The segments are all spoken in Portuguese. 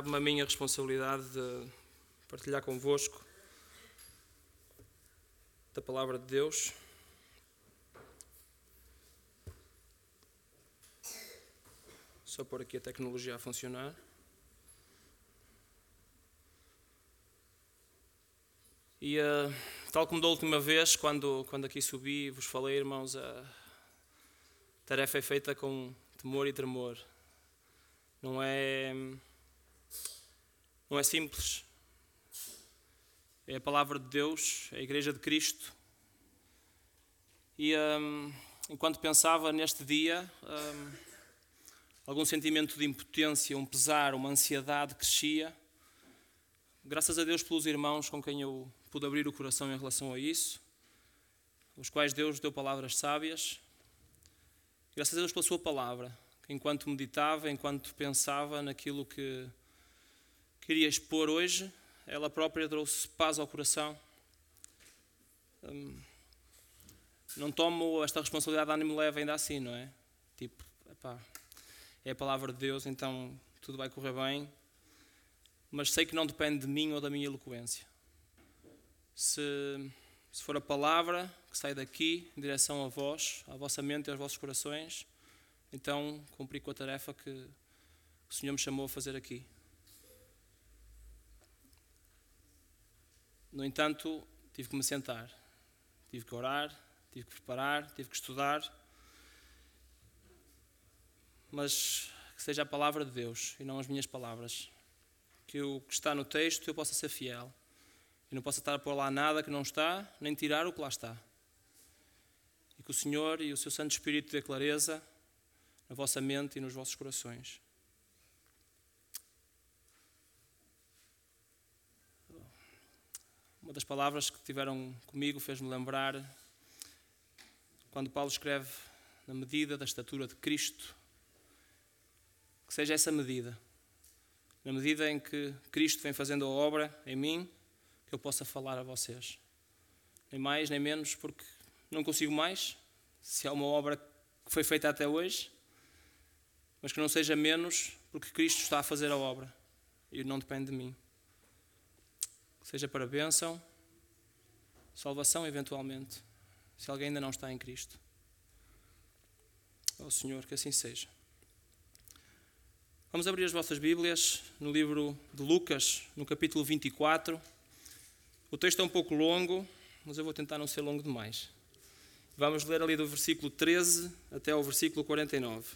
cabe-me a minha responsabilidade de partilhar convosco da palavra de Deus. Só pôr aqui a tecnologia a funcionar. E uh, tal como da última vez, quando, quando aqui subi vos falei, irmãos, a tarefa é feita com temor e tremor. Não é, não é simples. É a palavra de Deus, é a Igreja de Cristo. E um, enquanto pensava neste dia, um, algum sentimento de impotência, um pesar, uma ansiedade crescia. Graças a Deus pelos irmãos com quem eu pude abrir o coração em relação a isso, os quais Deus deu palavras sábias. Graças a Deus pela Sua palavra enquanto meditava, enquanto pensava naquilo que queria expor hoje, ela própria trouxe paz ao coração. Hum, não tomo esta responsabilidade ânimo leve ainda assim, não é? Tipo, epá, é a palavra de Deus, então tudo vai correr bem. Mas sei que não depende de mim ou da minha eloquência. Se, se for a palavra que sai daqui em direção a vós, à vossa mente e aos vossos corações, então cumpri com a tarefa que o Senhor me chamou a fazer aqui. No entanto, tive que me sentar, tive que orar, tive que preparar, tive que estudar, mas que seja a palavra de Deus e não as minhas palavras. Que o que está no texto eu possa ser fiel e não possa estar a pôr lá nada que não está, nem tirar o que lá está. E que o Senhor e o seu Santo Espírito dê clareza na vossa mente e nos vossos corações. Uma das palavras que tiveram comigo fez-me lembrar quando Paulo escreve na medida da estatura de Cristo, que seja essa medida, na medida em que Cristo vem fazendo a obra em mim, que eu possa falar a vocês. Nem mais nem menos, porque não consigo mais. Se há uma obra que foi feita até hoje, mas que não seja menos porque Cristo está a fazer a obra e não depende de mim. Seja para bênção, salvação eventualmente, se alguém ainda não está em Cristo. Ó oh, Senhor, que assim seja. Vamos abrir as vossas Bíblias no livro de Lucas, no capítulo 24. O texto é um pouco longo, mas eu vou tentar não ser longo demais. Vamos ler ali do versículo 13 até ao versículo 49.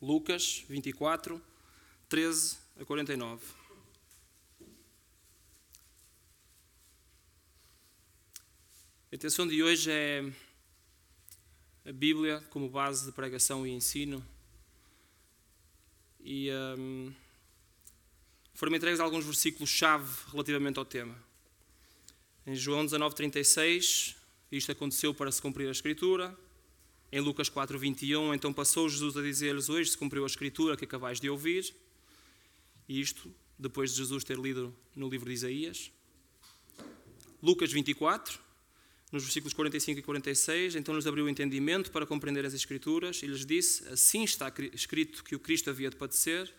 Lucas 24, 13 a 49. A intenção de hoje é a Bíblia como base de pregação e ensino. E um, foram entregues alguns versículos-chave relativamente ao tema. Em João 19,36, isto aconteceu para se cumprir a Escritura. Em Lucas 4, 21, então passou Jesus a dizer-lhes: Hoje se cumpriu a escritura que acabais de ouvir. E isto depois de Jesus ter lido no livro de Isaías. Lucas 24, nos versículos 45 e 46, então nos abriu o entendimento para compreender as Escrituras e lhes disse: Assim está escrito que o Cristo havia de padecer.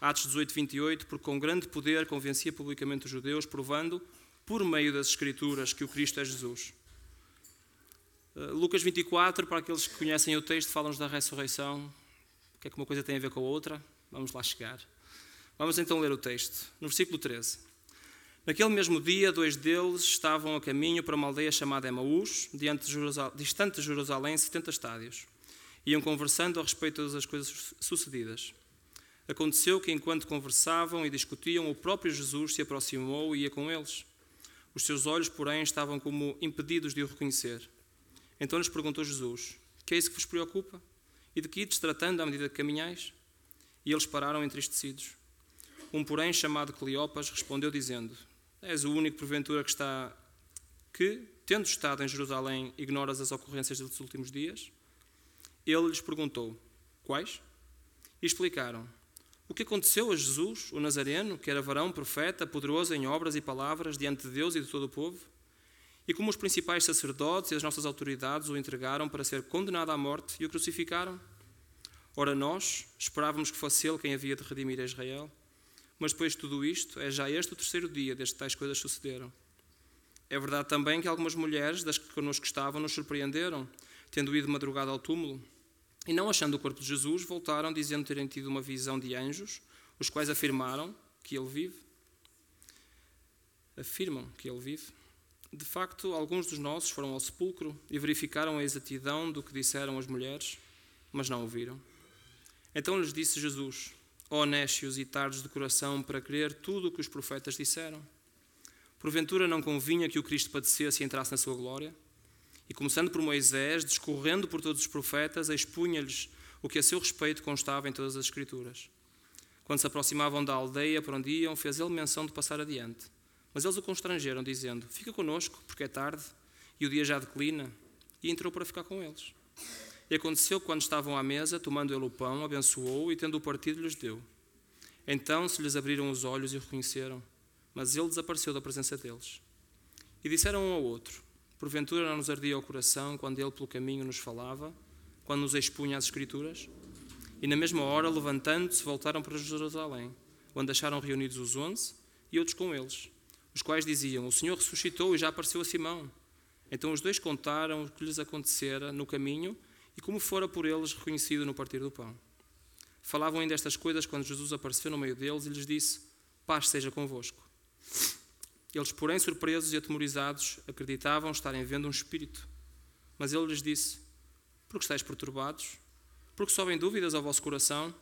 Atos 18, 28, porque com grande poder convencia publicamente os judeus, provando, por meio das Escrituras, que o Cristo é Jesus. Eh, Lucas 24, para aqueles que conhecem o texto, fala-nos da ressurreição. O que é que uma coisa tem a ver com a outra? Vamos lá chegar. Vamos então ler o texto. No versículo 13. Naquele mesmo dia, dois deles estavam a caminho para uma aldeia chamada Emaús, distante de Jerusalém, 70 estádios. Iam conversando a respeito das coisas sucedidas. Aconteceu que, enquanto conversavam e discutiam, o próprio Jesus se aproximou e ia com eles. Os seus olhos, porém, estavam como impedidos de o reconhecer. Então lhes perguntou Jesus: Que é isso que vos preocupa? E de que ides tratando à medida que caminhais? E eles pararam entristecidos. Um, porém, chamado Cleopas, respondeu dizendo: És o único, porventura, que está. que, tendo estado em Jerusalém, ignoras as ocorrências dos últimos dias? Ele lhes perguntou: Quais? E explicaram: O que aconteceu a Jesus, o Nazareno, que era varão, profeta, poderoso em obras e palavras diante de Deus e de todo o povo? E como os principais sacerdotes e as nossas autoridades o entregaram para ser condenado à morte e o crucificaram? Ora, nós esperávamos que fosse Ele quem havia de redimir a Israel. Mas depois de tudo isto, é já este o terceiro dia desde que tais coisas sucederam. É verdade também que algumas mulheres das que connosco estavam nos surpreenderam, tendo ido madrugada ao túmulo, e não achando o corpo de Jesus, voltaram dizendo terem tido uma visão de anjos, os quais afirmaram que ele vive. Afirmam que ele vive. De facto, alguns dos nossos foram ao sepulcro e verificaram a exatidão do que disseram as mulheres, mas não ouviram. Então lhes disse Jesus: Nécios e tardos de coração, para crer tudo o que os profetas disseram. Porventura não convinha que o Cristo padecesse e entrasse na sua glória? E começando por Moisés, discorrendo por todos os profetas, expunha-lhes o que a seu respeito constava em todas as Escrituras. Quando se aproximavam da aldeia por onde iam, fez ele menção de passar adiante. Mas eles o constrangeram, dizendo: Fica conosco, porque é tarde e o dia já declina. E entrou para ficar com eles. E aconteceu que, quando estavam à mesa, tomando ele o pão, abençoou e, tendo-o partido, lhes deu. Então se lhes abriram os olhos e o reconheceram, mas ele desapareceu da presença deles. E disseram um ao outro: Porventura não nos ardia o coração quando ele pelo caminho nos falava, quando nos expunha as Escrituras? E na mesma hora, levantando-se, voltaram para Jerusalém, onde acharam reunidos os onze e outros com eles, os quais diziam: O Senhor ressuscitou e já apareceu a Simão. Então os dois contaram o que lhes acontecera no caminho e como fora por eles reconhecido no partir do pão. Falavam ainda estas coisas quando Jesus apareceu no meio deles e lhes disse: Paz seja convosco. Eles, porém, surpresos e atemorizados, acreditavam estarem vendo um espírito. Mas ele lhes disse: Por que estáis perturbados? Porque sobem dúvidas ao vosso coração?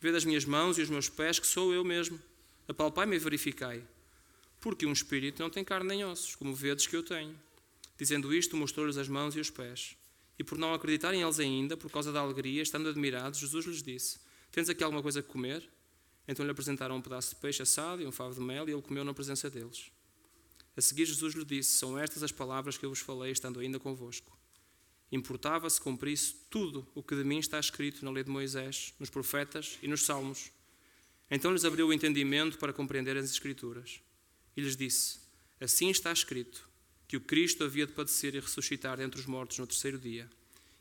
Vede as minhas mãos e os meus pés, que sou eu mesmo. Apalpai-me e verificai. Porque um espírito não tem carne nem ossos, como vedes que eu tenho. Dizendo isto, mostrou-lhes as mãos e os pés. E por não acreditarem eles ainda, por causa da alegria, estando admirados, Jesus lhes disse: Tens aqui alguma coisa a comer? Então lhe apresentaram um pedaço de peixe assado e um favo de mel, e ele comeu na presença deles. A seguir, Jesus lhe disse: São estas as palavras que eu vos falei, estando ainda convosco. Importava-se cumprisse tudo o que de mim está escrito na lei de Moisés, nos profetas e nos salmos. Então lhes abriu o entendimento para compreender as Escrituras. E lhes disse: Assim está escrito que o Cristo havia de padecer e ressuscitar dentre os mortos no terceiro dia,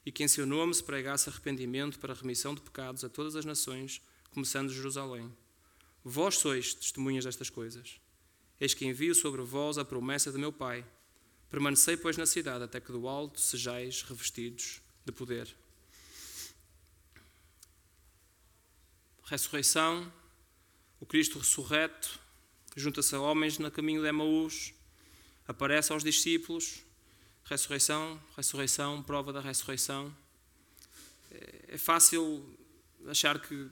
e que em seu nome se pregasse arrependimento para a remissão de pecados a todas as nações, começando de Jerusalém. Vós sois testemunhas destas coisas. Eis que envio sobre vós a promessa de meu Pai. Permanecei, pois, na cidade, até que do alto sejais revestidos de poder. Ressurreição, o Cristo ressurreto, junta-se a homens no caminho de Emaús, aparece aos discípulos, ressurreição, ressurreição, prova da ressurreição. É fácil achar que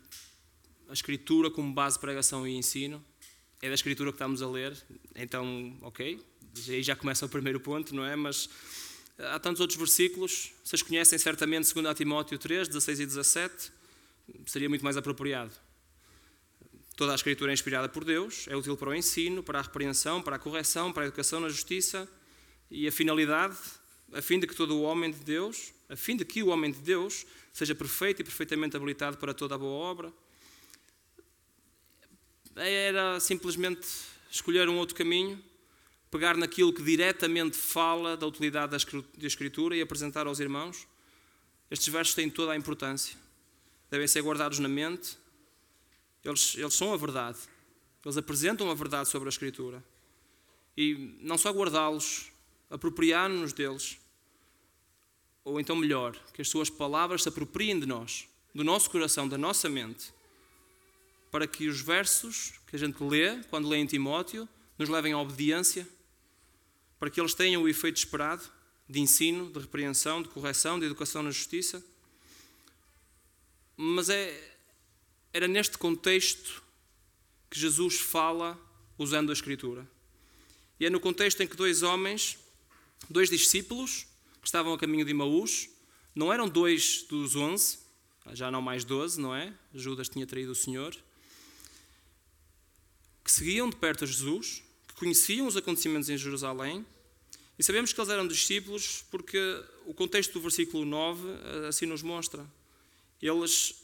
a Escritura, como base de pregação e ensino, é da Escritura que estamos a ler, então, ok, aí já começa o primeiro ponto, não é? Mas há tantos outros versículos, vocês conhecem certamente 2 Timóteo 3, 16 e 17, seria muito mais apropriado. Toda a Escritura é inspirada por Deus, é útil para o ensino, para a repreensão, para a correção, para a educação na justiça e a finalidade, a fim de que todo o homem de Deus, a fim de que o homem de Deus seja perfeito e perfeitamente habilitado para toda a boa obra. Era simplesmente escolher um outro caminho, pegar naquilo que diretamente fala da utilidade da Escritura e apresentar aos irmãos. Estes versos têm toda a importância. Devem ser guardados na mente, eles, eles são a verdade. Eles apresentam a verdade sobre a Escritura. E não só guardá-los, apropriar-nos deles, ou então melhor, que as suas palavras se apropriem de nós, do nosso coração, da nossa mente, para que os versos que a gente lê, quando lê em Timóteo, nos levem à obediência, para que eles tenham o efeito esperado de ensino, de repreensão, de correção, de educação na justiça. Mas é, era neste contexto que Jesus fala usando a Escritura. E é no contexto em que dois homens, dois discípulos, que estavam a caminho de Imaús, não eram dois dos onze, já não mais doze, não é? Judas tinha traído o Senhor, que seguiam de perto a Jesus, que conheciam os acontecimentos em Jerusalém, e sabemos que eles eram discípulos porque o contexto do versículo 9 eh, assim nos mostra. Eles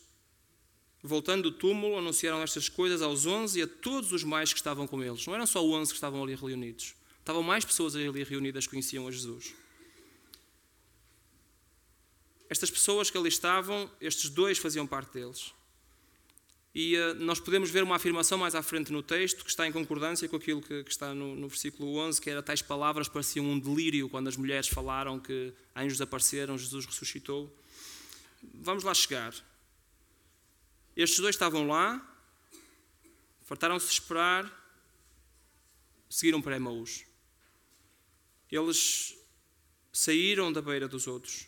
Voltando do túmulo, anunciaram estas coisas aos onze e a todos os mais que estavam com eles. Não eram só onze que estavam ali reunidos. Estavam mais pessoas ali reunidas que conheciam a Jesus. Estas pessoas que ali estavam, estes dois faziam parte deles. E uh, nós podemos ver uma afirmação mais à frente no texto que está em concordância com aquilo que, que está no, no, versículo 11, que era tais palavras pareciam um delírio quando as mulheres falaram que anjos apareceram, Jesus ressuscitou. Vamos lá chegar. Estes dois estavam lá, fartaram-se de esperar, seguiram para Emaús. Eles saíram da beira dos outros.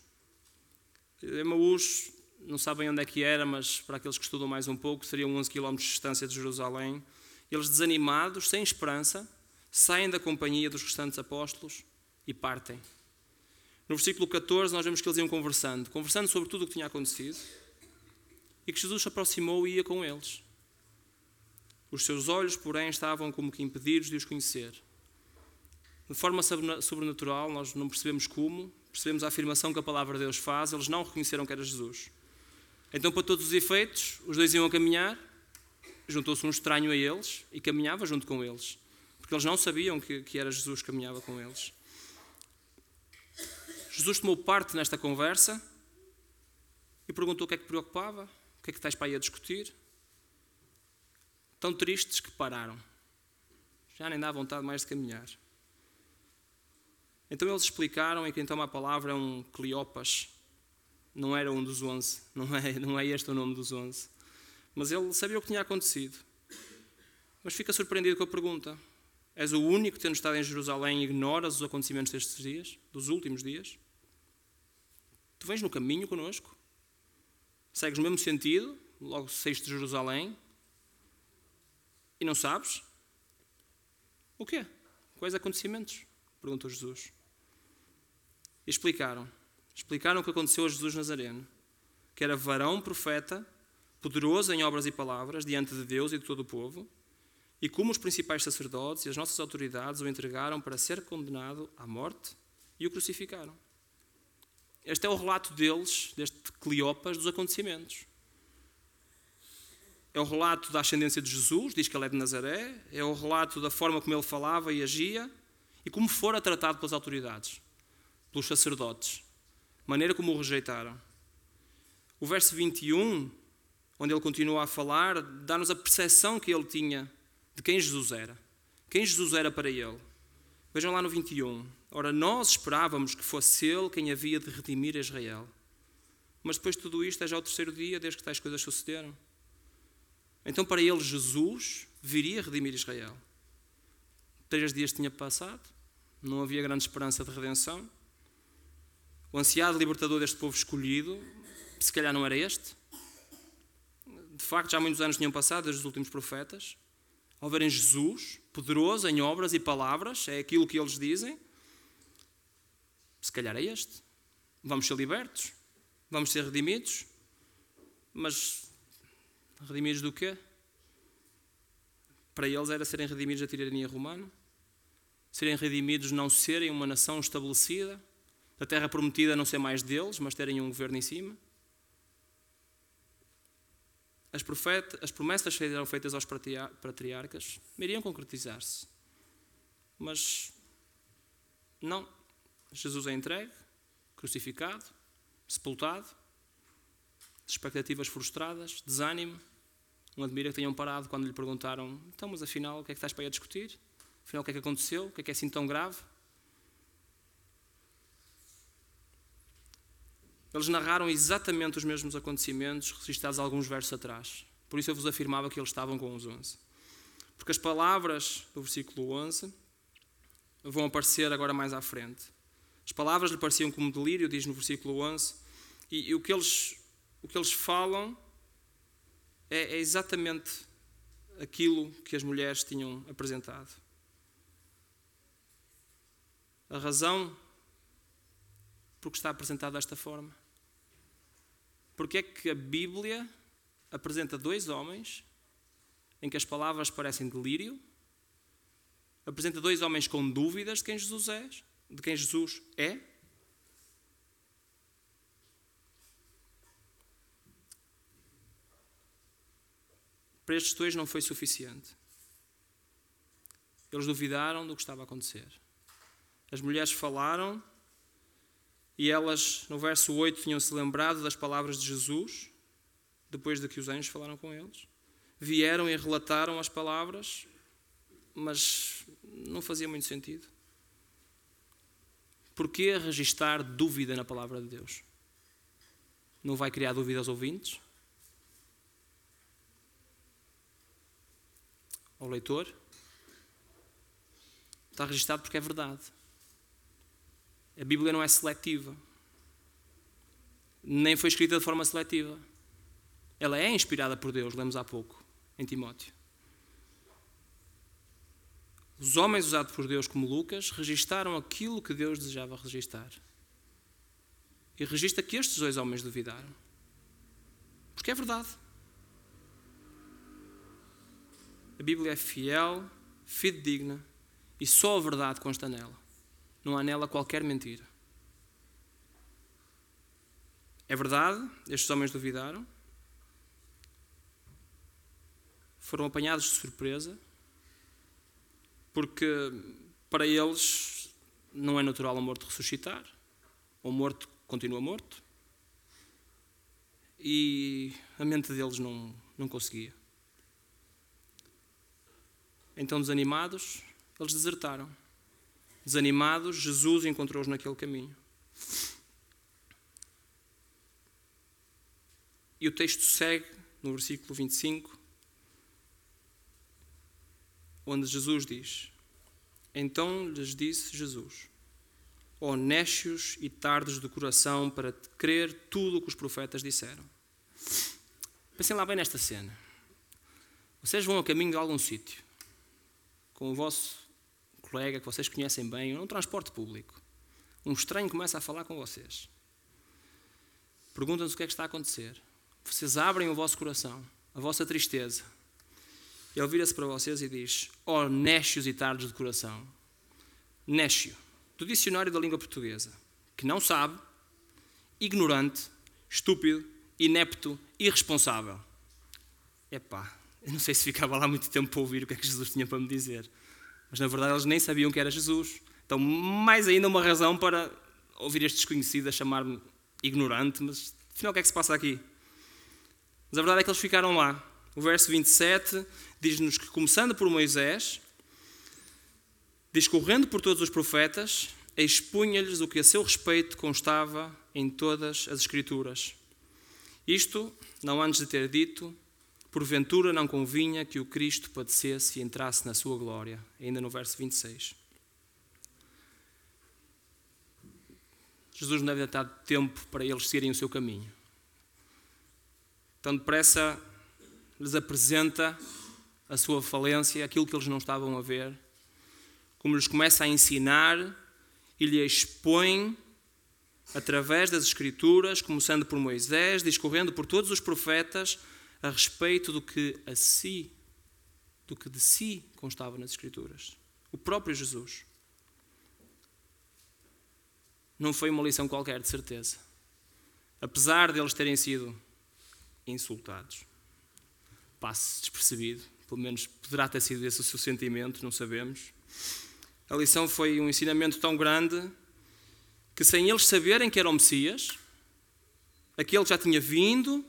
Emaús, não sabem onde é que era, mas para aqueles que estudam mais um pouco, seriam 11 km de distância de Jerusalém. Eles, desanimados, sem esperança, saem da companhia dos restantes apóstolos e partem. No versículo 14, nós vemos que eles iam conversando, conversando sobre tudo o que tinha acontecido, e que Jesus se aproximou e ia com eles. Os seus olhos, porém, estavam como que impedidos de os conhecer. De forma sobrenatural, nós não percebemos como, percebemos a afirmação que a palavra de Deus faz, eles não reconheceram que era Jesus. Então, para todos os efeitos, os dois iam a caminhar, juntou-se um estranho a eles e caminhava junto com eles, porque eles não sabiam que, que era Jesus que caminhava com eles. Jesus tomou parte nesta conversa e perguntou o que é que preocupava, o que é que estás para aí a discutir. Tão tristes que pararam. Já nem dá vontade mais de caminhar. Então eles explicaram, e quem toma a palavra é um Cleopas, não era um dos onze, não é, não é este o nome dos onze. Mas ele sabia o que tinha acontecido. Mas fica surpreendido com a pergunta: És o único tendo estado em Jerusalém, e ignoras os acontecimentos destes dias, dos últimos dias? Tu vens no caminho conosco? Segues no mesmo sentido, logo saíste de Jerusalém, e não sabes? O quê? Quais acontecimentos? Perguntou Jesus. E explicaram. Explicaram o que aconteceu a Jesus Nazareno, que era varão profeta, poderoso em obras e palavras, diante de Deus e de todo o povo, e como os principais sacerdotes e as nossas autoridades o entregaram para ser condenado à morte e o crucificaram. Este é o relato deles, deste Cleopas, dos acontecimentos. É o relato da ascendência de Jesus, diz que ele é de Nazaré, é o relato da forma como ele falava e agia e como fora tratado pelas autoridades pelos sacerdotes, maneira como o rejeitaram. O verso 21, onde ele continua a falar, dá-nos a percepção que ele tinha de quem Jesus era. Quem Jesus era para ele. Vejam lá no 21. Ora, nós esperávamos que fosse ele quem havia de redimir Israel. Mas depois de tudo isto é já o terceiro dia desde que tais coisas sucederam. Então, para ele, Jesus viria redimir Israel. Três dias tinha passado, não havia grande esperança de redenção. O ansiado libertador deste povo escolhido, se calhar não era este. De facto, já muitos anos tinham passado desde os últimos profetas. Ao verem Jesus, poderoso em obras e palavras, é aquilo que eles dizem, se calhar é este. Vamos ser libertos, vamos ser redimidos, mas redimidos do quê? Para eles era serem redimidos da tirania romana, serem redimidos não serem uma nação estabelecida, da terra prometida não ser mais deles, mas terem um governo em cima. As, profeta, as promessas que eram feitas aos patriarcas iriam concretizar-se. Mas não. Jesus é entregue, crucificado, sepultado, expectativas frustradas, desânimo. Não admira que tenham parado quando lhe perguntaram: então, mas afinal, o que é que estás para aí a discutir? Afinal, o que é que aconteceu? O que é que é assim tão grave? Eles narraram exatamente os mesmos acontecimentos registrados alguns versos atrás. Por isso eu vos afirmava que eles estavam com os 11. Porque as palavras do versículo 11 vão aparecer agora mais à frente. As palavras lhe pareciam como delírio, diz no versículo 11, e, e o, que eles, o que eles falam é, é exatamente aquilo que as mulheres tinham apresentado. A razão porque está apresentado desta forma porque é que a Bíblia apresenta dois homens em que as palavras parecem delírio, apresenta dois homens com dúvidas de quem Jesus é, de quem Jesus é. Para estes dois não foi suficiente. Eles duvidaram do que estava a acontecer. As mulheres falaram E elas, no verso 8, tinham-se lembrado das palavras de Jesus, depois de que os anjos falaram com eles. Vieram e relataram as palavras, mas não fazia muito sentido. Porquê registar dúvida na palavra de Deus? Não vai criar dúvida aos ouvintes? Ao leitor? Está registado porque é verdade. A Bíblia não é seletiva. Nem foi escrita de forma seletiva. Ela é inspirada por Deus, lemos há pouco, em Timóteo. Os homens usados por Deus como Lucas registaram aquilo que Deus desejava registar. E registra que estes dois homens duvidaram. Porque é verdade. A Bíblia é fiel, fidedigna e só a verdade consta nela. Não há nela qualquer mentira. É verdade, estes homens duvidaram. Foram apanhados de surpresa porque para eles não é natural o morto ressuscitar, o morto continua morto, e a mente deles não, não conseguia. Então, desanimados, eles desertaram. Desanimados, Jesus encontrou-os naquele caminho. E o texto segue no versículo 25, onde Jesus diz: Então lhes disse Jesus: nécios e tardos de coração para crer tudo o que os profetas disseram. Pensem lá bem nesta cena. Vocês vão a caminho de algum sítio, com o vosso colega que vocês conhecem bem, num transporte público. Um estranho começa a falar com vocês. Perguntam-se o que é que está a acontecer. Vocês abrem o vosso coração, a vossa tristeza, ele vira-se para vocês e diz: Ó oh, nécios e tardos de coração. Nécio, do dicionário da língua portuguesa, que não sabe, ignorante, estúpido, inepto, irresponsável. Epá, eu não sei se ficava lá muito tempo para ouvir o que é que Jesus tinha para me dizer. Mas na verdade eles nem sabiam que era Jesus. Então, mais ainda uma razão para ouvir este desconhecido a chamar-me ignorante. Mas afinal, o que é que se passa aqui? Mas a verdade é que eles ficaram lá. O verso 27 diz-nos que, começando por Moisés, discorrendo por todos os profetas, expunha-lhes o que a seu respeito constava em todas as Escrituras. Isto, não antes de ter dito, porventura não convinha que o Cristo padecesse e entrasse na sua glória, ainda no verso 26. Jesus não deve ter dado tempo para eles seguirem o seu caminho. Tão depressa lhes apresenta a sua falência, aquilo que eles não estavam a ver, como lhes começa a ensinar e lhe expõe através das Escrituras, começando por Moisés, discorrendo por todos os profetas, a respeito do que a si, do que de si constava nas Escrituras. O próprio Jesus. Não foi uma lição qualquer, de certeza. Apesar de eles terem sido insultados. Passe despercebido pelo menos poderá ter sido esse o seu sentimento, não sabemos. A lição foi um ensinamento tão grande que, sem eles saberem que era o Messias, aquele já tinha vindo,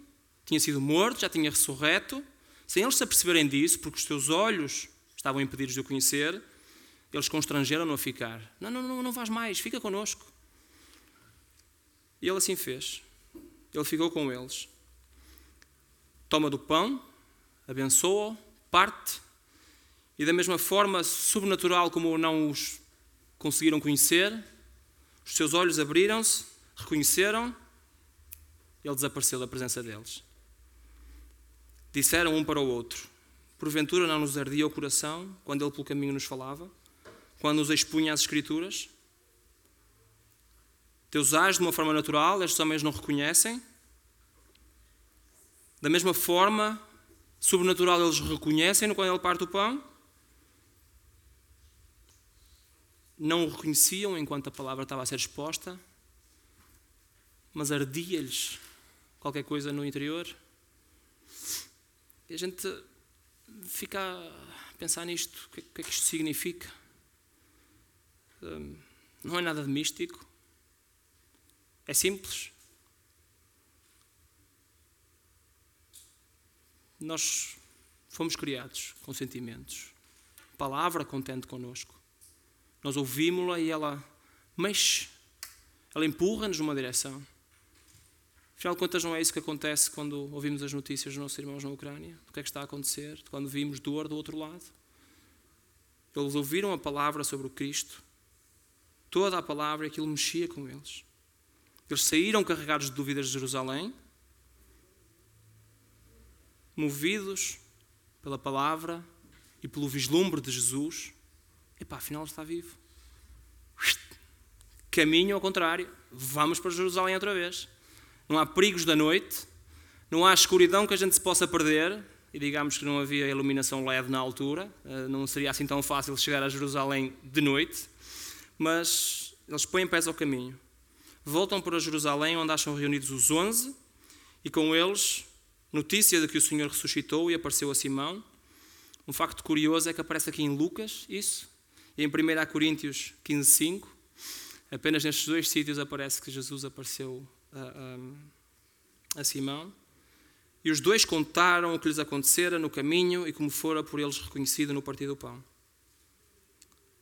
tinha sido morto, já tinha ressurreto, sem eles se aperceberem disso, porque os seus olhos estavam impedidos de o conhecer, eles constrangeram-no a ficar. Não, não, não, não vais mais, fica connosco. E ele assim fez. Ele ficou com eles. Toma do pão, abençoa-o, parte, e da mesma forma sobrenatural como não os conseguiram conhecer, os seus olhos abriram-se, reconheceram, ele desapareceu da presença deles. Disseram um para o outro: Porventura não nos ardia o coração quando ele pelo caminho nos falava, quando nos expunha às Escrituras? Deus age de uma forma natural, estes homens não reconhecem. Da mesma forma, sobrenatural eles reconhecem quando ele parte o pão. Não o reconheciam enquanto a palavra estava a ser exposta, mas ardia-lhes qualquer coisa no interior. E a gente fica a pensar nisto: o que é que isto significa? Hum, não é nada de místico. É simples. Nós fomos criados com sentimentos. A palavra contente connosco. Nós ouvimos-la e ela mexe, ela empurra-nos numa direção. Afinal de contas, não é isso que acontece quando ouvimos as notícias dos nossos irmãos na Ucrânia? O que é que está a acontecer? Quando vimos dor do outro lado? Eles ouviram a palavra sobre o Cristo, toda a palavra, e aquilo mexia com eles. Eles saíram carregados de dúvidas de Jerusalém, movidos pela palavra e pelo vislumbre de Jesus. Epá, afinal está vivo. Caminho ao contrário, vamos para Jerusalém outra vez não há perigos da noite, não há escuridão que a gente se possa perder, e digamos que não havia iluminação LED na altura, eh, não seria assim tão fácil chegar a Jerusalém de noite, mas eles põem pés ao caminho. Voltam para Jerusalém, onde acham reunidos os onze, e com eles notícia de que o Senhor ressuscitou e apareceu a Simão. Um facto curioso é que aparece aqui em Lucas, isso, e em 1 Coríntios 15, 5. Apenas nestes dois sítios aparece que Jesus apareceu a, a, a Simão. E os dois contaram o que lhes acontecera no caminho e como fora por eles reconhecido no partir do pão.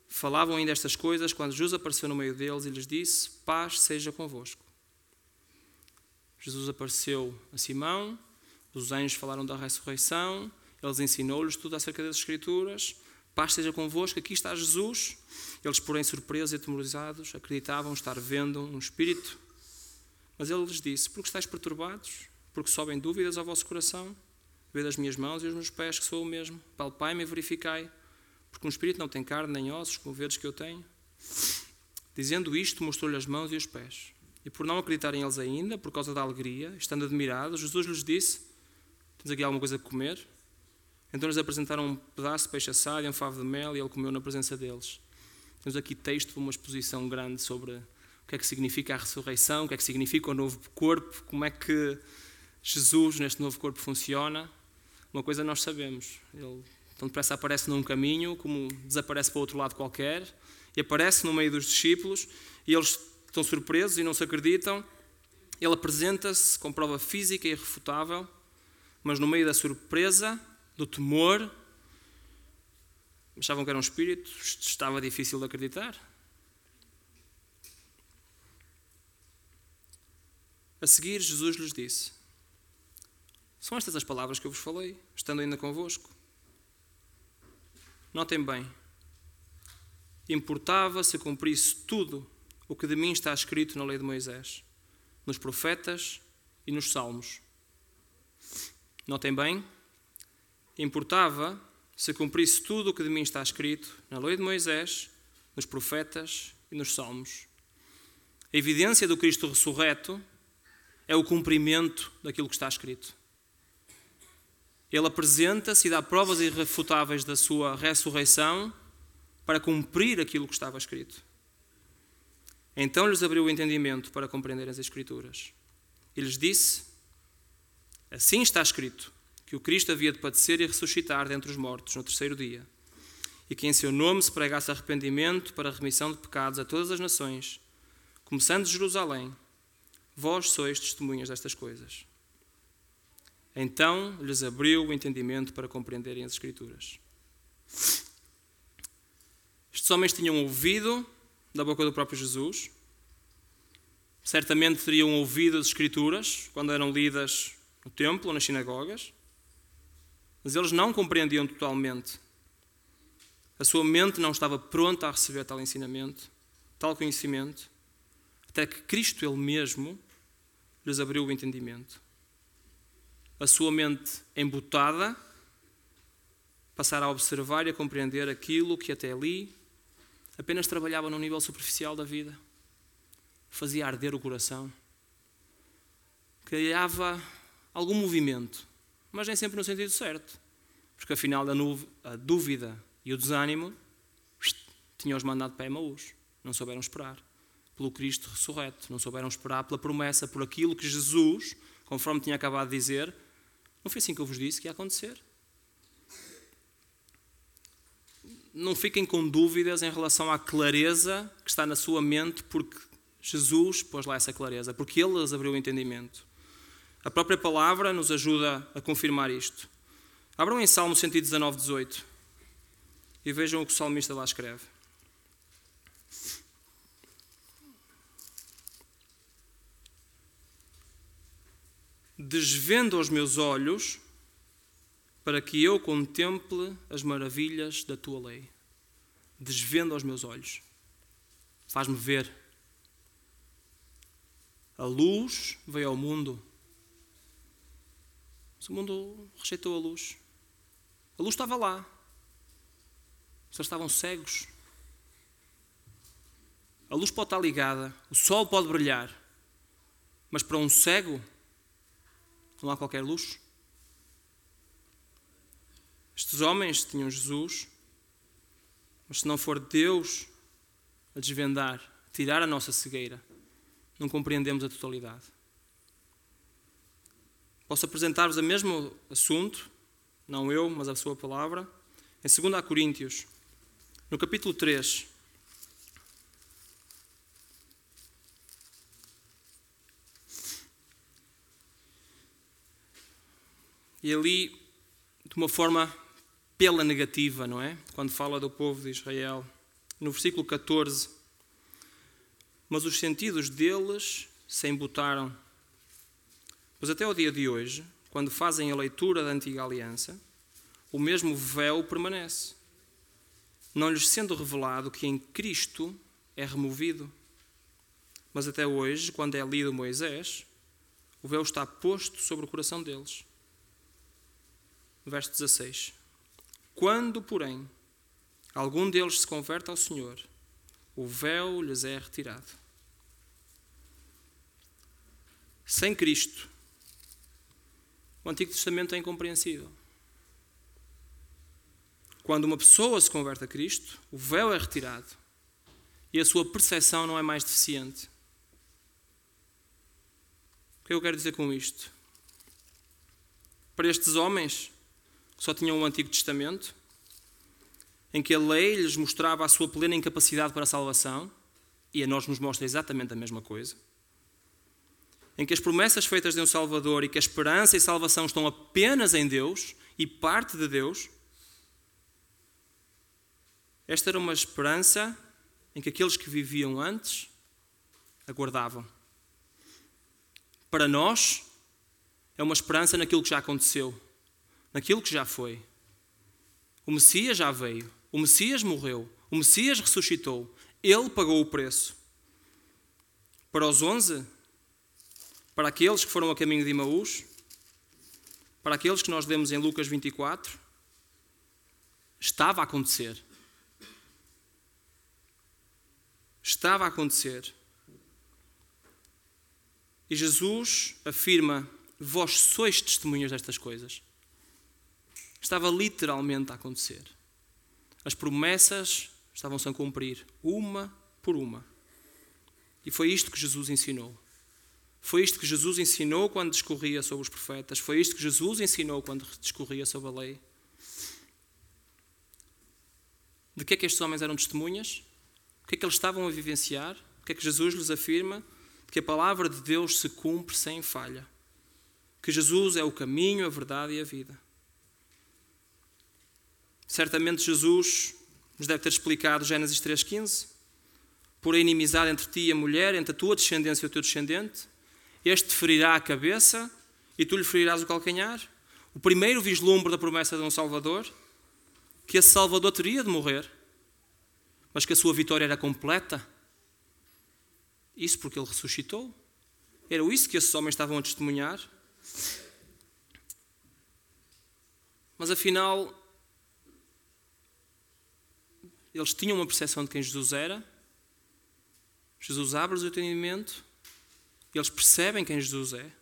Falavam ainda estas coisas quando Jesus apareceu no meio deles e lhes disse: Paz seja convosco. Jesus apareceu a Simão, os anjos falaram da ressurreição, eles ensinou-lhes tudo acerca das Escrituras. Paz seja convosco, aqui está Jesus. Eles, porém, surpresos e atemorizados, acreditavam estar vendo um espírito mas ele lhes disse: Porque estáis perturbados? Porque sobem dúvidas ao vosso coração? Vede as minhas mãos e os meus pés, que sou o mesmo. Palpai-me e verificai. Porque um espírito não tem carne nem ossos, como vedes que eu tenho. Dizendo isto, mostrou-lhe as mãos e os pés. E por não acreditarem eles ainda, por causa da alegria, estando admirados, Jesus lhes disse: Tens aqui alguma coisa a comer? Então lhes apresentaram um pedaço de peixe assado e um favo de mel, e ele comeu na presença deles. Temos aqui texto de uma exposição grande sobre que é que significa a ressurreição, o que é que significa o novo corpo, como é que Jesus neste novo corpo funciona. Uma coisa nós sabemos, ele tão depressa aparece num caminho, como desaparece para o outro lado qualquer, e aparece no meio dos discípulos, e eles estão surpresos e não se acreditam. Ele apresenta-se com prova física irrefutável, mas no meio da surpresa, do temor, achavam que era um espírito, estava difícil de acreditar. A seguir, Jesus lhes disse: São estas as palavras que eu vos falei, estando ainda convosco. Notem bem. Importava se cumprisse tudo o que de mim está escrito na lei de Moisés, nos profetas e nos salmos. Notem bem. Importava se cumprisse tudo o que de mim está escrito na lei de Moisés, nos profetas e nos salmos. A evidência do Cristo ressurreto é o cumprimento daquilo que está escrito. Ele apresenta-se e dá provas irrefutáveis da sua ressurreição para cumprir aquilo que estava escrito. Então lhes abriu o entendimento para compreenderem as Escrituras. E lhes disse: Assim está escrito, que o Cristo havia de padecer e ressuscitar dentre os mortos no terceiro dia, e que em seu nome se pregasse arrependimento para a remissão de pecados a todas as nações, começando de Jerusalém. Vós sois testemunhas destas coisas. Então lhes abriu o entendimento para compreenderem as Escrituras. Estes homens tinham ouvido da boca do próprio Jesus, certamente teriam ouvido as Escrituras quando eram lidas no templo ou nas sinagogas, mas eles não compreendiam totalmente. A sua mente não estava pronta a receber tal ensinamento, tal conhecimento, até que Cristo Ele mesmo lhes abriu o entendimento. A sua mente embutada passar a observar e a compreender aquilo que até ali apenas trabalhava no nível superficial da vida, fazia arder o coração, criava algum movimento, mas nem sempre no sentido certo, porque afinal a dúvida e o desânimo tinham-os mandado para Emaús, não souberam esperar pelo Cristo ressurreto, não souberam esperar pela promessa, por aquilo que Jesus, conforme tinha acabado de dizer, não foi assim que eu vos disse que ia acontecer. Não fiquem com dúvidas em relação à clareza que está na sua mente, porque Jesus pôs lá essa clareza, porque Ele lhes abriu o entendimento. A própria palavra nos ajuda a confirmar isto. Abram em Salmo 119, 18 e vejam o que o salmista lá escreve. Desvendo os meus olhos para que eu contemple as maravilhas da tua lei. Desvendo os meus olhos. Faz-me ver. A luz veio ao mundo. Mas o mundo rejeitou a luz. A luz estava lá. Só estavam cegos. A luz pode estar ligada, o sol pode brilhar, mas para um cego não há qualquer luz. Estes homens tinham Jesus, mas se não for Deus a desvendar, tirar a nossa cegueira, não compreendemos a totalidade. Posso apresentar-vos o mesmo assunto, não eu, mas a sua palavra, em 2 Coríntios, no capítulo 3. E ali, de uma forma pela negativa, não é? Quando fala do povo de Israel, no versículo 14: Mas os sentidos deles se embutaram. Pois até o dia de hoje, quando fazem a leitura da antiga aliança, o mesmo véu permanece não lhes sendo revelado que em Cristo é removido. Mas até hoje, quando é lido Moisés, o véu está posto sobre o coração deles. Verso 16: Quando, porém, algum deles se converte ao Senhor, o véu lhes é retirado. Sem Cristo, o Antigo Testamento é incompreensível. Quando uma pessoa se converte a Cristo, o véu é retirado e a sua percepção não é mais deficiente. O que eu quero dizer com isto? Para estes homens que só tinham o Antigo Testamento, em que a lei lhes mostrava a sua plena incapacidade para a salvação, e a nós nos mostra exatamente a mesma coisa, em que as promessas feitas de um Salvador e que a esperança e salvação estão apenas em Deus e parte de Deus, esta era uma esperança em que aqueles que viviam antes aguardavam. Para nós, é uma esperança naquilo que já aconteceu, naquilo que já foi. O Messias já veio, o Messias morreu, o Messias ressuscitou, ele pagou o preço. Para os onze, para aqueles que foram a caminho de Imaús, para aqueles que nós lemos em Lucas 24, estava a acontecer. estava a acontecer. E Jesus afirma: Vós sois testemunhas destas coisas. Estava literalmente a acontecer. As promessas estavam-se a cumprir, uma por uma. E foi isto que Jesus ensinou. Foi isto que Jesus ensinou quando discorria sobre os profetas. Foi isto que Jesus ensinou quando discorria sobre a lei. De que é que estes homens eram testemunhas? que é que eles estavam a vivenciar? O que é que Jesus lhes afirma? Que a palavra de Deus se cumpre sem falha. Que Jesus é o caminho, a verdade e a vida. Certamente Jesus nos deve ter explicado Gênesis 3,15. Por a inimizade entre ti e a mulher, entre a tua descendência e o teu descendente, este te ferirá a cabeça e tu lhe ferirás o calcanhar. O primeiro vislumbre da promessa de um Salvador, que esse Salvador teria de morrer mas que a sua vitória era completa. Isso porque ele ressuscitou. Era isso que esses homens estavam a testemunhar. Mas afinal, eles tinham uma percepção de quem Jesus era. Jesus abre-lhes o entendimento. Eles percebem quem Jesus é.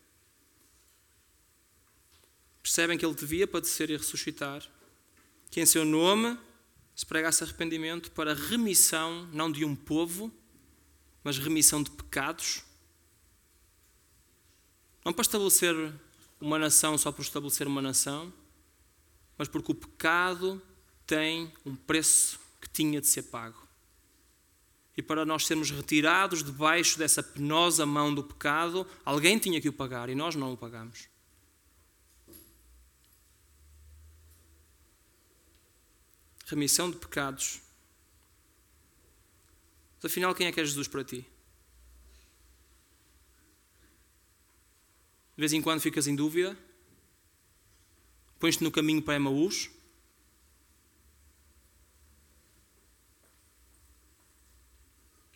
Percebem que ele devia padecer e ressuscitar. Que em seu nome se pregasse arrependimento para remissão, não de um povo, mas remissão de pecados. Não para estabelecer uma nação só por estabelecer uma nação, mas porque o pecado tem um preço que tinha de ser pago. E para nós sermos retirados debaixo dessa penosa mão do pecado, alguém tinha que o pagar e nós não o pagamos. Remissão de pecados. Mas afinal, quem é que é Jesus para ti? De vez em quando ficas em dúvida? Pões-te no caminho para Emaús?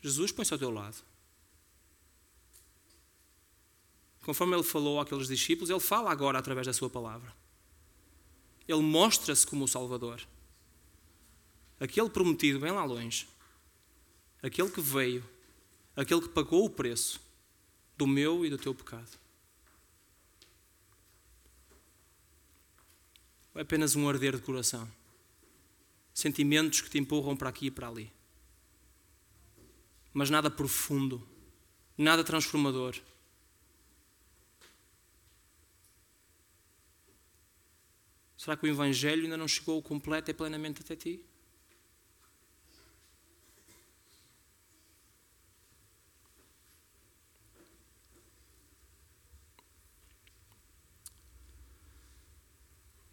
Jesus põe-se ao teu lado. Conforme ele falou àqueles discípulos, ele fala agora através da sua palavra. Ele mostra-se como o Salvador. Aquele prometido bem lá longe. Aquele que veio. Aquele que pagou o preço do meu e do teu pecado. Ou é apenas um arder de coração? Sentimentos que te empurram para aqui e para ali mas nada profundo, nada transformador. Será que o Evangelho ainda não chegou completo e plenamente até ti?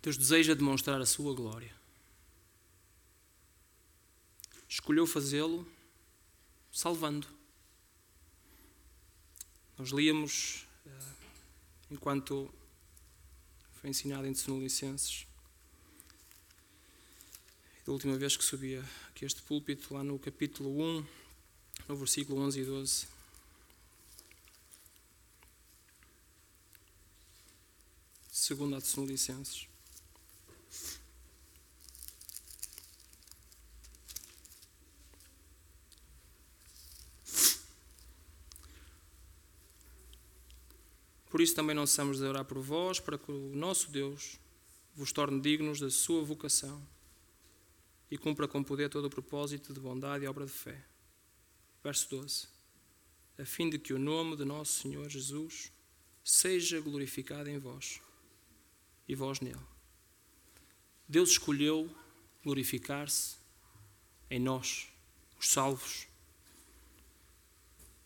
Deus deseja demonstrar a sua glória. Escolheu fazê-lo salvando. Nós líamos, eh, enquanto foi ensinado em Tessalonicenses, da última vez que subia aqui este púlpito, lá no capítulo 1, no versículo 11 e 12. Segundo a Tessalonicenses. Por isso também não cessamos de orar por vós, para que o nosso Deus vos torne dignos da sua vocação e cumpra com poder todo o propósito de bondade e obra de fé. Verso 12. A fim de que o nome de nosso Senhor Jesus seja glorificado em vós e vós nele. Deus escolheu glorificar-se em nós, os salvos.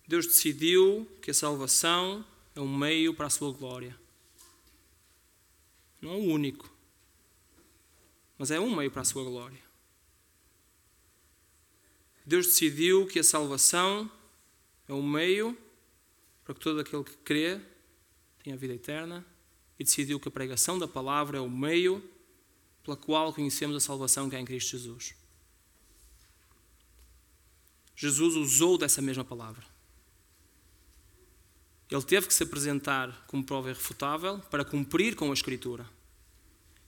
Deus decidiu que a salvação é um meio para a sua glória. Não é o único, mas é um meio para a sua glória. Deus decidiu que a salvação é um meio para que todo aquele que crê tenha vida eterna e decidiu que a pregação da palavra é o meio pela qual conhecemos a salvação que é em Cristo Jesus. Jesus usou dessa mesma palavra. Ele teve que se apresentar como prova irrefutável para cumprir com a Escritura.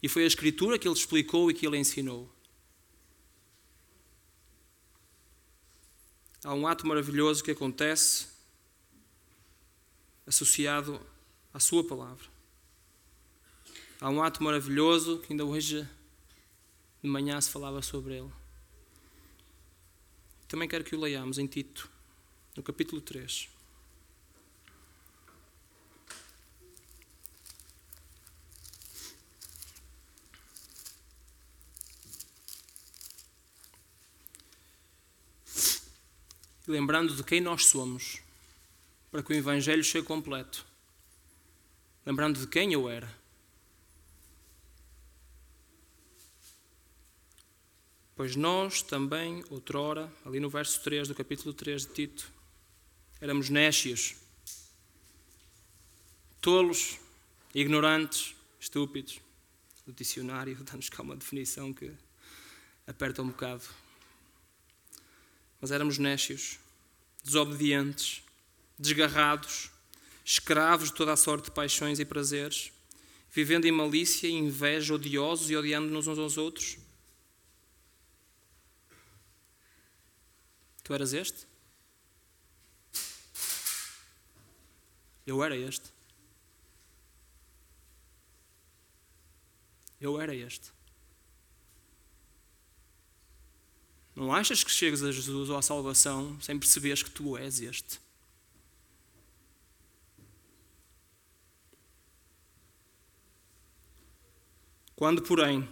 E foi a Escritura que ele explicou e que ele ensinou. Há um ato maravilhoso que acontece associado à Sua palavra. Há um ato maravilhoso que ainda hoje de manhã se falava sobre ele. Também quero que o leiamos em Tito, no capítulo 3. E lembrando de quem nós somos, para que o Evangelho chegue completo. Lembrando de quem eu era. Pois nós também, outrora, ali no verso 3 do capítulo 3 de Tito, éramos nécios, tolos, ignorantes, estúpidos. O dicionário dá-nos cá uma definição que aperta um bocado mas éramos nécios, desobedientes, desgarrados, escravos de toda a sorte de paixões e prazeres, vivendo em malícia e inveja, odiosos e odiando-nos uns aos outros. Tu eras este? Eu era este. Eu era este. Não achas que chegas a Jesus ou à salvação sem perceberes que tu és este? Quando, porém,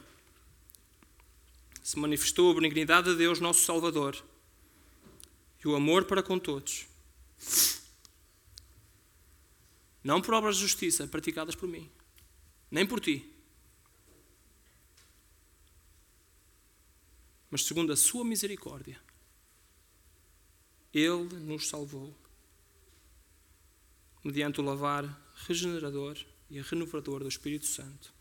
se manifestou a benignidade de Deus, nosso Salvador, e o amor para com todos, não por obras de justiça praticadas por mim, nem por ti, mas segundo a sua misericórdia, Ele nos salvou, mediante o lavar regenerador e renovador do Espírito Santo,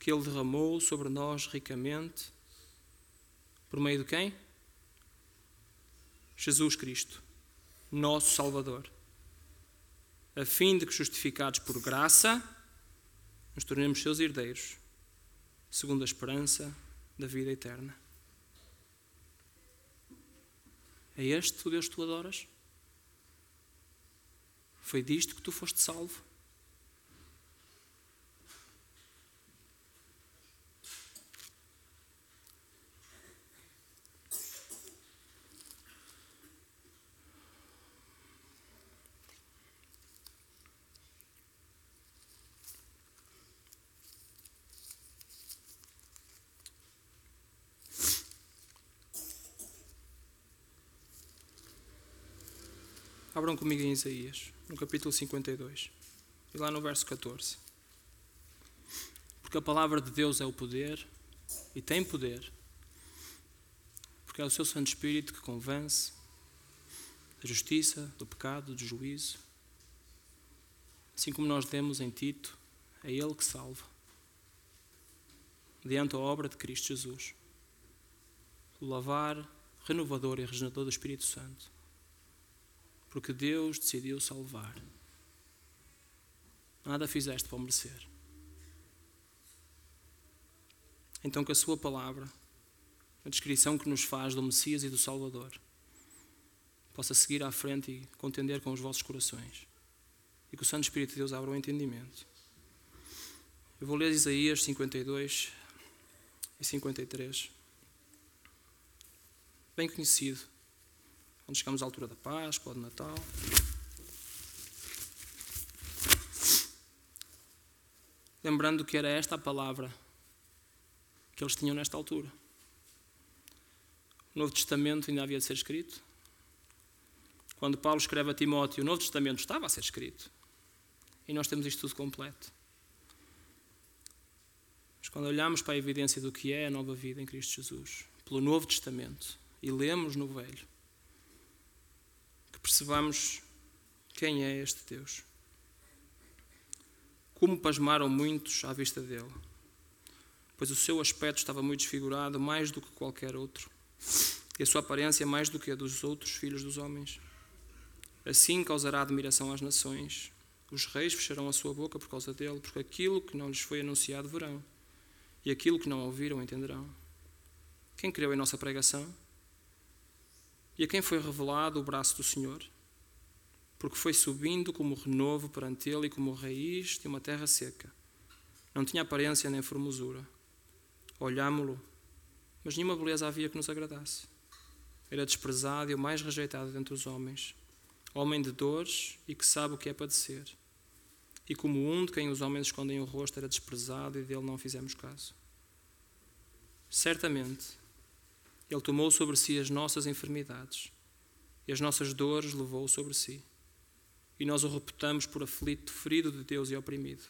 que Ele derramou sobre nós ricamente, por meio de quem? Jesus Cristo, nosso Salvador, a fim de que, justificados por graça, nos tornemos seus herdeiros, segundo a esperança da vida eterna. É este o Deus que tu adoras? Foi disto que tu foste salvo? Abram comigo em Isaías, no capítulo 52, e lá no verso 14. Porque a palavra de Deus é o poder, e tem poder, porque é o seu Santo Espírito que convence da justiça, do pecado, do juízo. Assim como nós demos em Tito, é Ele que salva, mediante a obra de Cristo Jesus. O lavar renovador e regenerador do Espírito Santo porque Deus decidiu salvar. Nada fizeste para merecer. Então, que a Sua palavra, a descrição que nos faz do Messias e do Salvador, possa seguir à frente e contender com os vossos corações. E que o Santo Espírito de Deus abra o entendimento. Eu vou ler Isaías 52 e 53. Bem conhecido quando chegamos à altura da Páscoa ou do Natal. Lembrando que era esta a palavra que eles tinham nesta altura. O Novo Testamento ainda havia de ser escrito. Quando Paulo escreve a Timóteo, o Novo Testamento estava a ser escrito. E nós temos isto tudo completo. Mas quando olhamos para a evidência do que é a nova vida em Cristo Jesus, pelo Novo Testamento, e lemos no Velho, percebamos quem é este Deus. Como pasmaram muitos à vista dele, pois o seu aspecto estava muito desfigurado, mais do que qualquer outro, e a sua aparência mais do que a dos outros filhos dos homens. Assim causará admiração às nações. Os reis fecharão a sua boca por causa dele, porque aquilo que não lhes foi anunciado verão, e aquilo que não ouviram entenderão. Quem creu em nossa pregação? E a quem foi revelado o braço do Senhor? Porque foi subindo como renovo perante ele e como raiz de uma terra seca. Não tinha aparência nem formosura. Olhámo-lo, mas nenhuma beleza havia que nos agradasse. Era desprezado e o mais rejeitado dentre os homens. Homem de dores e que sabe o que é padecer. E como um de quem os homens escondem o rosto era desprezado e dele não fizemos caso. Certamente, ele tomou sobre si as nossas enfermidades e as nossas dores levou sobre si. E nós o reputamos por aflito, ferido de Deus e oprimido.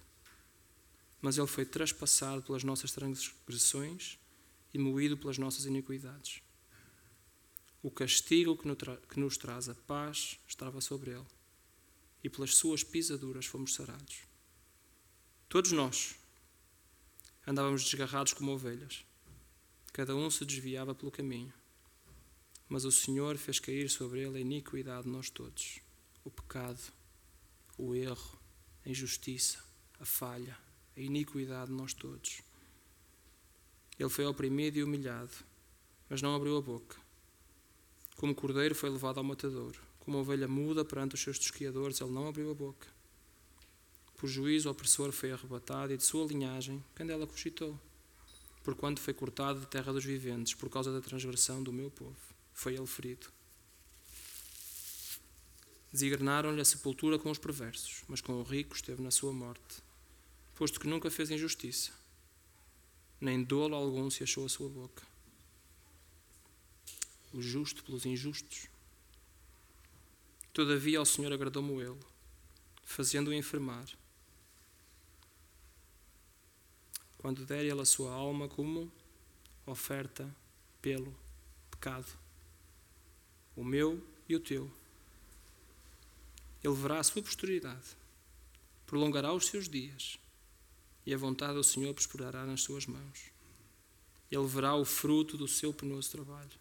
Mas ele foi traspassado pelas nossas transgressões e moído pelas nossas iniquidades. O castigo que nos traz a paz estava sobre ele, e pelas suas pisaduras fomos sarados. Todos nós andávamos desgarrados como ovelhas Cada um se desviava pelo caminho. Mas o Senhor fez cair sobre ele a iniquidade de nós todos: o pecado, o erro, a injustiça, a falha, a iniquidade de nós todos. Ele foi oprimido e humilhado, mas não abriu a boca. Como cordeiro foi levado ao matador, como ovelha muda perante os seus tosquiadores, ele não abriu a boca. Por juízo, o opressor foi arrebatado e de sua linhagem, quando ela cogitou porquanto foi cortado da terra dos viventes, por causa da transgressão do meu povo. Foi ele ferido. Designaram-lhe a sepultura com os perversos, mas com o rico esteve na sua morte, posto que nunca fez injustiça, nem dolo algum se achou a sua boca. O justo pelos injustos Todavia ao Senhor agradou-me ele, fazendo-o enfermar. Quando der ele a sua alma como oferta pelo pecado, o meu e o teu. Ele verá a sua posteridade, prolongará os seus dias, e a vontade do Senhor prosperará nas suas mãos. Ele verá o fruto do seu penoso trabalho.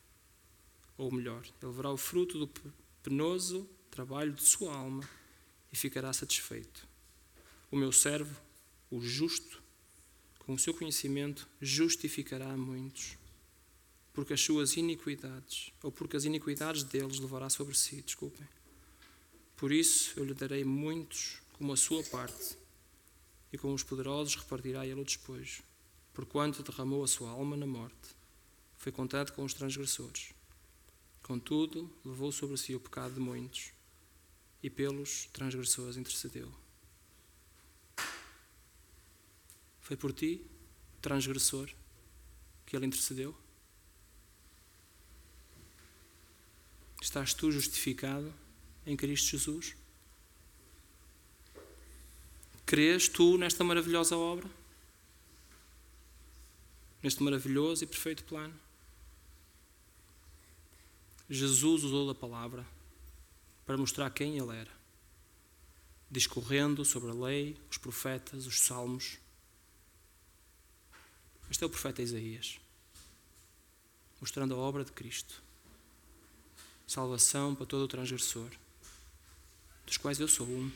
Ou melhor, ele verá o fruto do penoso trabalho de sua alma e ficará satisfeito. O meu servo, o justo, com o seu conhecimento, justificará muitos, porque as suas iniquidades, ou porque as iniquidades deles levará sobre si, desculpem. Por isso eu lhe darei muitos como a sua parte, e com os poderosos repartirá ele o despojo, porquanto derramou a sua alma na morte, foi contado com os transgressores. Contudo, levou sobre si o pecado de muitos e pelos transgressores intercedeu. Foi por ti, transgressor, que ele intercedeu? Estás tu justificado em Cristo Jesus? Crês tu nesta maravilhosa obra? Neste maravilhoso e perfeito plano? Jesus usou da palavra para mostrar quem ele era, discorrendo sobre a lei, os profetas, os salmos. Este é o profeta Isaías, mostrando a obra de Cristo, salvação para todo o transgressor, dos quais eu sou um.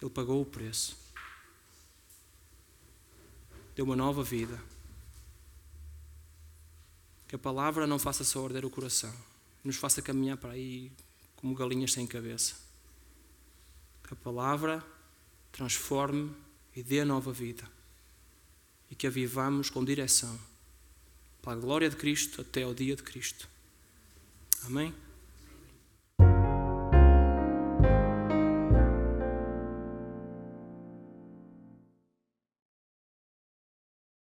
Ele pagou o preço, deu uma nova vida. Que a palavra não faça só arder o coração nos faça caminhar para aí como galinhas sem cabeça. Que a palavra transforme e dê nova vida. E que a vivamos com direção para a glória de Cristo até ao dia de Cristo. Amém?